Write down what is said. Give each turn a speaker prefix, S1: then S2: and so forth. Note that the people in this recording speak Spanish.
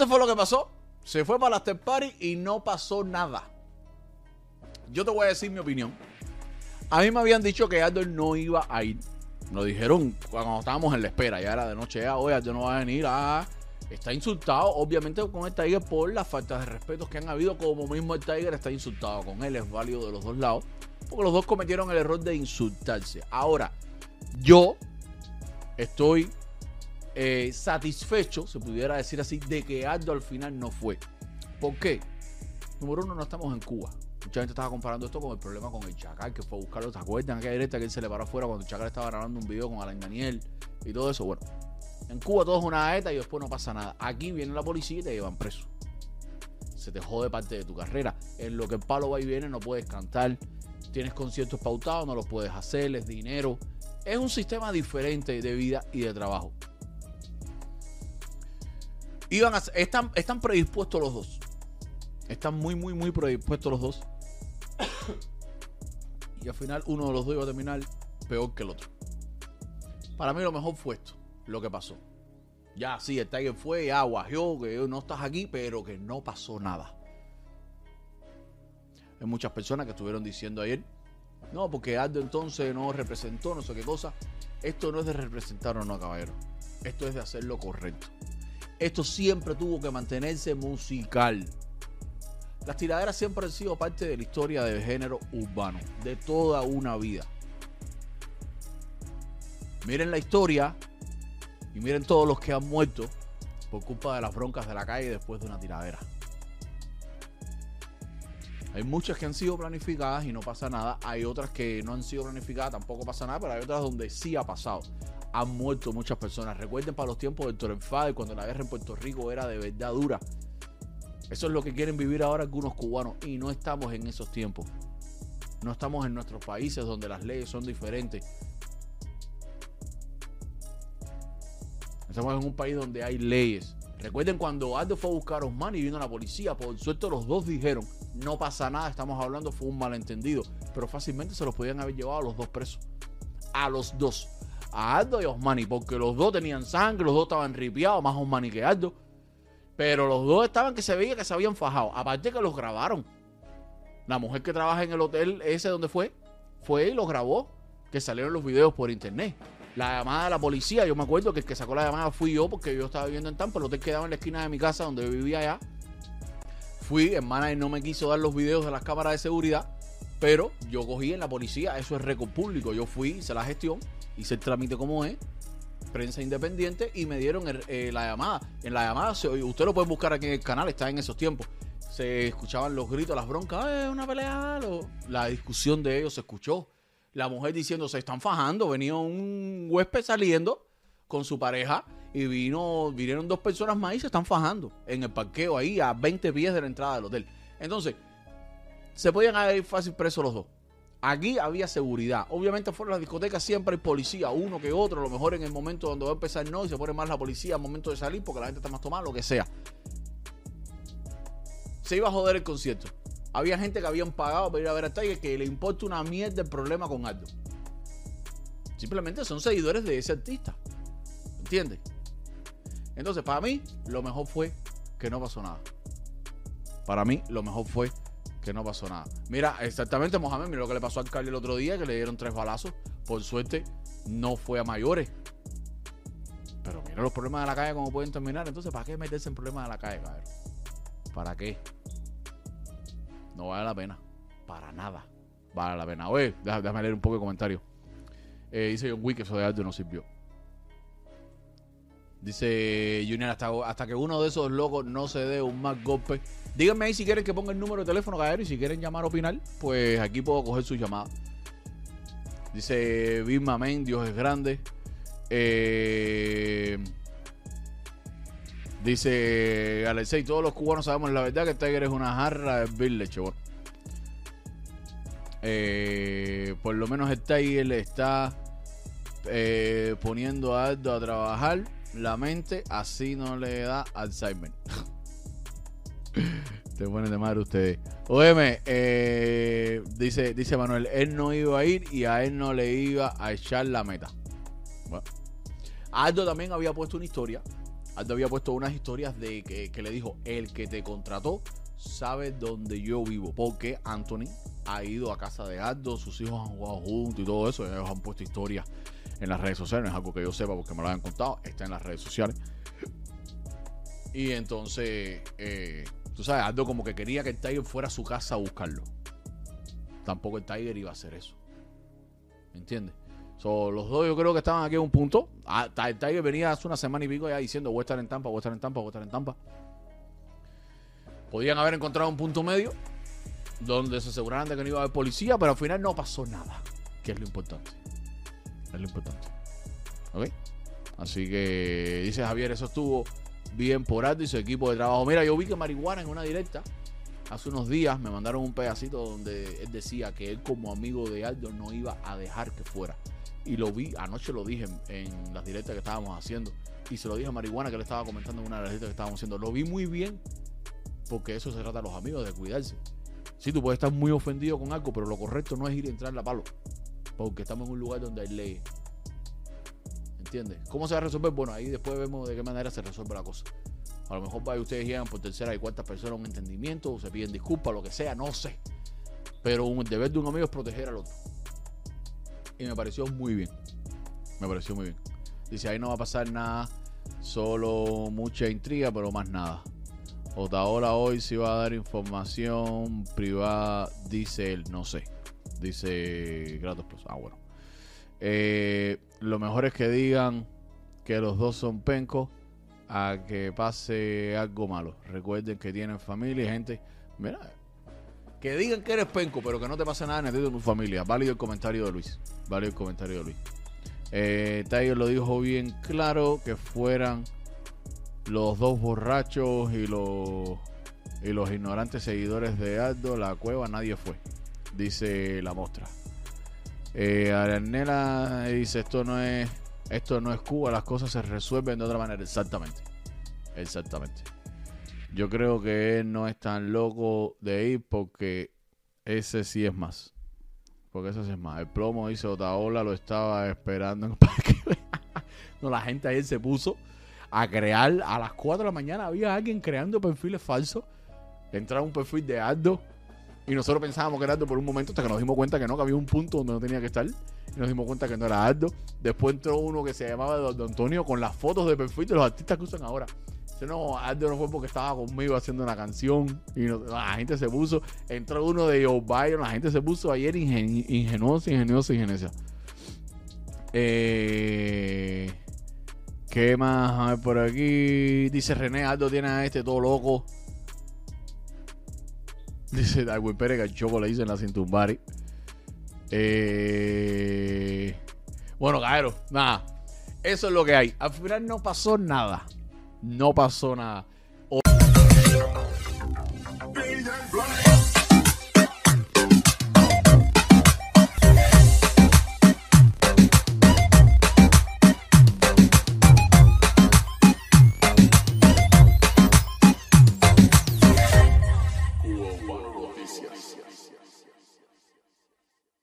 S1: Eso fue lo que pasó. Se fue para las after party y no pasó nada. Yo te voy a decir mi opinión. A mí me habían dicho que Aldo no iba a ir. Nos dijeron cuando estábamos en la espera, ya era de noche, ya, oye, Aldo no va a venir. Ah, está insultado, obviamente, con el Tiger por las faltas de respeto que han habido, como mismo el Tiger está insultado con él. Es válido de los dos lados, porque los dos cometieron el error de insultarse. Ahora, yo estoy eh, satisfecho, se pudiera decir así, de que Aldo al final no fue. ¿Por qué? Número uno, no estamos en Cuba. Mucha gente estaba comparando esto con el problema con el Chacal, que fue a buscarlo. ¿Te acuerdan? Aquella directa que él se le paró afuera cuando el Chacal estaba grabando un video con Alain Daniel y todo eso. Bueno, en Cuba todo es una ETA y después no pasa nada. Aquí viene la policía y te llevan preso. Se te jode parte de tu carrera. En lo que el palo va y viene no puedes cantar. Tienes conciertos pautados, no los puedes hacer, es dinero. Es un sistema diferente de vida y de trabajo. Iban están, están predispuestos los dos. Están muy, muy, muy predispuestos los dos. y al final uno de los dos iba a terminar peor que el otro. Para mí lo mejor fue esto, lo que pasó. Ya, sí, el Tiger fue, ya guajeó, que no estás aquí, pero que no pasó nada. Hay muchas personas que estuvieron diciendo ayer, no, porque Aldo entonces no representó, no sé qué cosa. Esto no es de representar o no, caballero. Esto es de hacer lo correcto. Esto siempre tuvo que mantenerse musical. Las tiraderas siempre han sido parte de la historia del género urbano, de toda una vida. Miren la historia y miren todos los que han muerto por culpa de las broncas de la calle después de una tiradera. Hay muchas que han sido planificadas y no pasa nada. Hay otras que no han sido planificadas, tampoco pasa nada, pero hay otras donde sí ha pasado han muerto muchas personas. Recuerden para los tiempos del Torenfade, cuando la guerra en Puerto Rico era de verdad dura. Eso es lo que quieren vivir ahora algunos cubanos y no estamos en esos tiempos. No estamos en nuestros países donde las leyes son diferentes. Estamos en un país donde hay leyes. Recuerden cuando Aldo fue a buscar a Osman y vino la policía, por suerte los dos dijeron, no pasa nada, estamos hablando, fue un malentendido. Pero fácilmente se los podían haber llevado a los dos presos. A los dos a Aldo y a Osmani, porque los dos tenían sangre, los dos estaban ripiados, más Osmani que Aldo. Pero los dos estaban que se veía que se habían fajado. Aparte que los grabaron. La mujer que trabaja en el hotel ese donde fue, fue y los grabó. Que salieron los videos por internet. La llamada de la policía, yo me acuerdo que el que sacó la llamada fui yo porque yo estaba viviendo en Tampa. El hotel quedaba en la esquina de mi casa donde vivía allá. Fui, hermana, y no me quiso dar los videos de las cámaras de seguridad. Pero yo cogí en la policía, eso es récord público. Yo fui, hice la gestión hice el trámite como es, prensa independiente, y me dieron eh, la llamada. En la llamada, usted lo puede buscar aquí en el canal, está en esos tiempos. Se escuchaban los gritos, las broncas, ¡eh, una pelea! la discusión de ellos se escuchó. La mujer diciendo, se están fajando. Venía un huésped saliendo con su pareja y vino, vinieron dos personas más y se están fajando en el parqueo ahí a 20 pies de la entrada del hotel. Entonces, se podían ir fácil presos los dos. Aquí había seguridad. Obviamente fuera de las discotecas siempre hay policía, uno que otro. A lo mejor en el momento donde va a empezar no y se pone más la policía al momento de salir porque la gente está más tomada, lo que sea. Se iba a joder el concierto. Había gente que habían pagado para ir a ver a Tiger que le importa una mierda el problema con Aldo. Simplemente son seguidores de ese artista. ¿Entiendes? Entonces, para mí, lo mejor fue que no pasó nada. Para mí, lo mejor fue que no pasó nada. Mira, exactamente, Mohamed, mira lo que le pasó al Cali el otro día, que le dieron tres balazos. Por suerte, no fue a mayores. Pero mira los problemas de la calle, cómo pueden terminar. Entonces, ¿para qué meterse en problemas de la calle, cabrón? ¿Para qué? No vale la pena. Para nada. Vale la pena. Oye, déjame leer un poco de comentario. Eh, dice John Wick eso de arte no sirvió. Dice Junior, hasta, hasta que uno de esos locos no se dé un más golpe. Díganme ahí si quieren que ponga el número de teléfono, caer y si quieren llamar o opinar, pues aquí puedo coger su llamada. Dice Big Men, Dios es grande. Eh, dice Alexei, todos los cubanos sabemos la verdad que Tiger es una jarra de Village. Eh, por lo menos el Tiger está eh, poniendo a Aldo a trabajar la mente, así no le da Alzheimer. Te ponen de madre ustedes. Óyeme, eh, dice, dice Manuel, él no iba a ir y a él no le iba a echar la meta. Bueno. Aldo también había puesto una historia Aldo había puesto unas historias de que, que le dijo, el que te contrató sabe dónde yo vivo. Porque Anthony ha ido a casa de Aldo, sus hijos han jugado juntos y todo eso. Ellos han puesto historias en las redes sociales. No es algo que yo sepa porque me lo han contado. Está en las redes sociales. Y entonces, eh, tú sabes, Aldo como que quería que el Tiger fuera a su casa a buscarlo. Tampoco el Tiger iba a hacer eso. ¿Me entiendes? Los dos yo creo que estaban aquí en un punto. Ah, el Tiger venía hace una semana y pico ya diciendo voy a estar en Tampa, voy a estar en Tampa, voy a estar en Tampa. Podían haber encontrado un punto medio donde se aseguraran de que no iba a haber policía, pero al final no pasó nada, que es lo importante. Es lo importante. ¿Ok? Así que dice Javier, eso estuvo bien por Aldo y su equipo de trabajo. Mira, yo vi que marihuana en una directa hace unos días me mandaron un pedacito donde él decía que él como amigo de Aldo no iba a dejar que fuera. Y lo vi, anoche lo dije en, las directas que estábamos haciendo. Y se lo dije a Marihuana que le estaba comentando en una de las directas que estábamos haciendo. Lo vi muy bien porque eso se trata a los amigos, de cuidarse. Sí, tú puedes estar muy ofendido con algo, pero lo correcto no es ir a entrar a palo. Porque estamos en un lugar donde hay leyes. ¿Entiendes? ¿Cómo se va a resolver? Bueno, ahí después vemos de qué manera se resuelve la cosa. A lo mejor para ustedes llegan por tercera y cuarta persona un entendimiento, o se piden disculpas, lo que sea, no sé. Pero un deber de un amigo es proteger al otro. Y me pareció muy bien. Me pareció muy bien. Dice, ahí no va a pasar nada, solo mucha intriga, pero más nada. Otaola hoy sí va a dar información privada, dice él, no sé. Dice Gratos pues. Ah, bueno. Eh, lo mejor es que digan que los dos son pencos a que pase algo malo. Recuerden que tienen familia y gente. Mira, que digan que eres penco, pero que no te pase nada en de tu familia. Válido el comentario de Luis. Válido el comentario de Luis. Eh, Tiger lo dijo bien claro que fueran los dos borrachos y los y los ignorantes seguidores de Aldo, la cueva, nadie fue, dice la mostra. Eh, Aranela dice esto no es esto no es Cuba, las cosas se resuelven de otra manera, exactamente, exactamente. Yo creo que él no es tan loco de ir porque ese sí es más. Porque ese sí es más. El plomo dice Otaola lo estaba esperando no, la gente ayer se puso a crear a las 4 de la mañana. Había alguien creando perfiles falsos. Entraba un perfil de Aldo. Y nosotros pensábamos que era Aldo por un momento hasta que nos dimos cuenta que no, que había un punto donde no tenía que estar. Y nos dimos cuenta que no era Aldo. Después entró uno que se llamaba Don Antonio con las fotos de perfil de los artistas que usan ahora. No, Aldo no fue porque estaba conmigo haciendo una canción y la gente se puso. Entró uno de Joe Biden, la gente se puso ayer ingen, ingenuosa, ingeniosa, ingenuosa. Eh, ¿Qué más? A ver por aquí. Dice René, Aldo tiene a este todo loco. Dice Darwin Pérez que choco le dice en la cintumbari. Eh, bueno, Caero, nada. Eso es lo que hay. Al final no pasó nada. No pasó nada.